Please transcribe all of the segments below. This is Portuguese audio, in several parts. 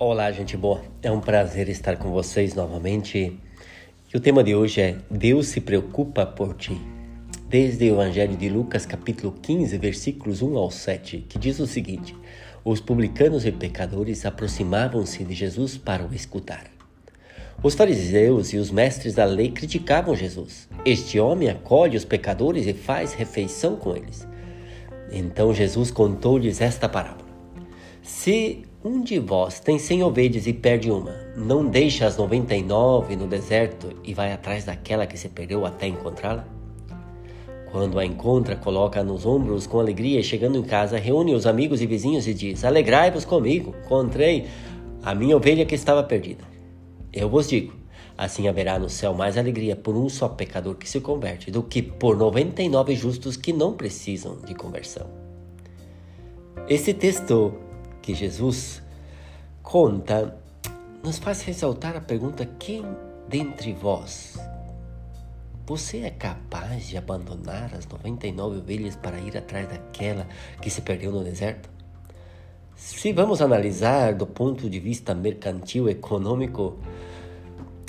Olá, gente boa. É um prazer estar com vocês novamente. E o tema de hoje é Deus se preocupa por ti. Desde o Evangelho de Lucas, capítulo 15, versículos 1 ao 7, que diz o seguinte: Os publicanos e pecadores aproximavam-se de Jesus para o escutar. Os fariseus e os mestres da lei criticavam Jesus. Este homem acolhe os pecadores e faz refeição com eles. Então Jesus contou-lhes esta parábola. Se um de vós tem cem ovelhas e perde uma, não deixa as noventa e nove no deserto e vai atrás daquela que se perdeu até encontrá-la? Quando a encontra, coloca nos ombros com alegria e chegando em casa, reúne os amigos e vizinhos e diz: Alegrai-vos comigo, encontrei a minha ovelha que estava perdida. Eu vos digo: assim haverá no céu mais alegria por um só pecador que se converte do que por noventa e nove justos que não precisam de conversão. Esse texto que Jesus conta nos faz ressaltar a pergunta: quem dentre vós você é capaz de abandonar as 99 ovelhas para ir atrás daquela que se perdeu no deserto? Se vamos analisar do ponto de vista mercantil econômico,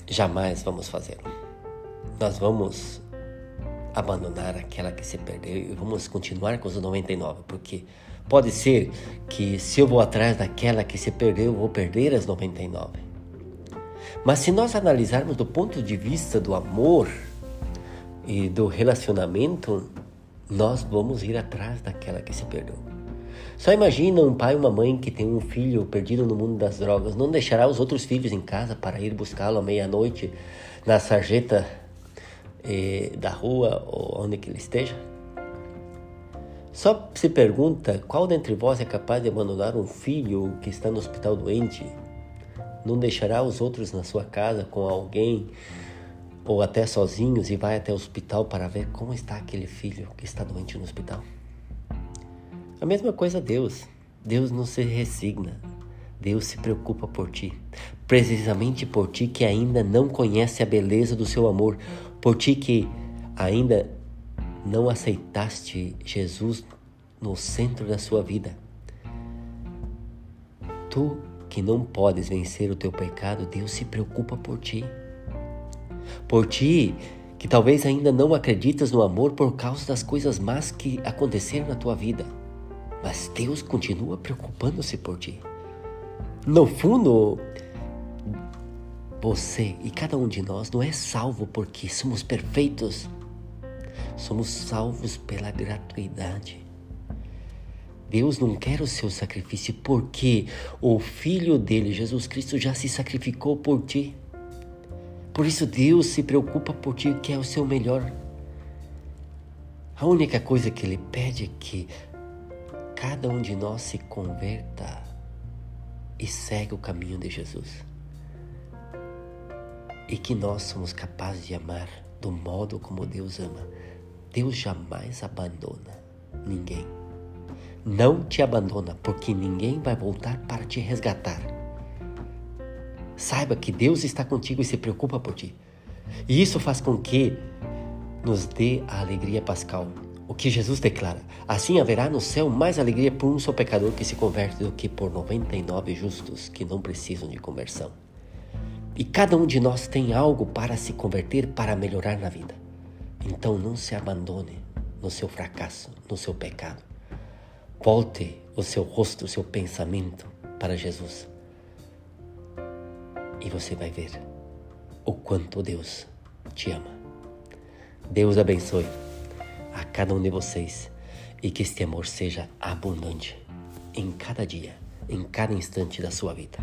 jamais vamos fazê-lo. Nós vamos abandonar aquela que se perdeu e vamos continuar com os 99, porque pode ser que se eu vou atrás daquela que se perdeu, eu vou perder as 99. Mas se nós analisarmos do ponto de vista do amor e do relacionamento, nós vamos ir atrás daquela que se perdeu. Só imagina um pai e uma mãe que tem um filho perdido no mundo das drogas, não deixará os outros filhos em casa para ir buscá-lo à meia-noite na sarjeta eh, da rua ou onde que ele esteja? Só se pergunta qual dentre vós é capaz de abandonar um filho que está no hospital doente? Não deixará os outros na sua casa com alguém ou até sozinhos e vai até o hospital para ver como está aquele filho que está doente no hospital? A mesma coisa Deus. Deus não se resigna. Deus se preocupa por ti, precisamente por ti que ainda não conhece a beleza do seu amor, por ti que ainda não aceitaste Jesus no centro da sua vida. Tu que não podes vencer o teu pecado, Deus se preocupa por ti. Por ti que talvez ainda não acreditas no amor por causa das coisas más que aconteceram na tua vida. Mas Deus continua preocupando-se por ti. No fundo, você e cada um de nós não é salvo porque somos perfeitos. Somos salvos pela gratuidade. Deus não quer o seu sacrifício porque o Filho dele, Jesus Cristo, já se sacrificou por ti. Por isso Deus se preocupa por ti, quer o seu melhor. A única coisa que Ele pede é que cada um de nós se converta e segue o caminho de Jesus e que nós somos capazes de amar do modo como Deus ama. Deus jamais abandona ninguém. Não te abandona, porque ninguém vai voltar para te resgatar. Saiba que Deus está contigo e se preocupa por ti. E isso faz com que nos dê a alegria pascal. O que Jesus declara: Assim haverá no céu mais alegria por um só pecador que se converte do que por 99 justos que não precisam de conversão. E cada um de nós tem algo para se converter, para melhorar na vida. Então não se abandone no seu fracasso, no seu pecado. Volte o seu rosto, o seu pensamento para Jesus. E você vai ver o quanto Deus te ama. Deus abençoe a cada um de vocês e que este amor seja abundante em cada dia, em cada instante da sua vida.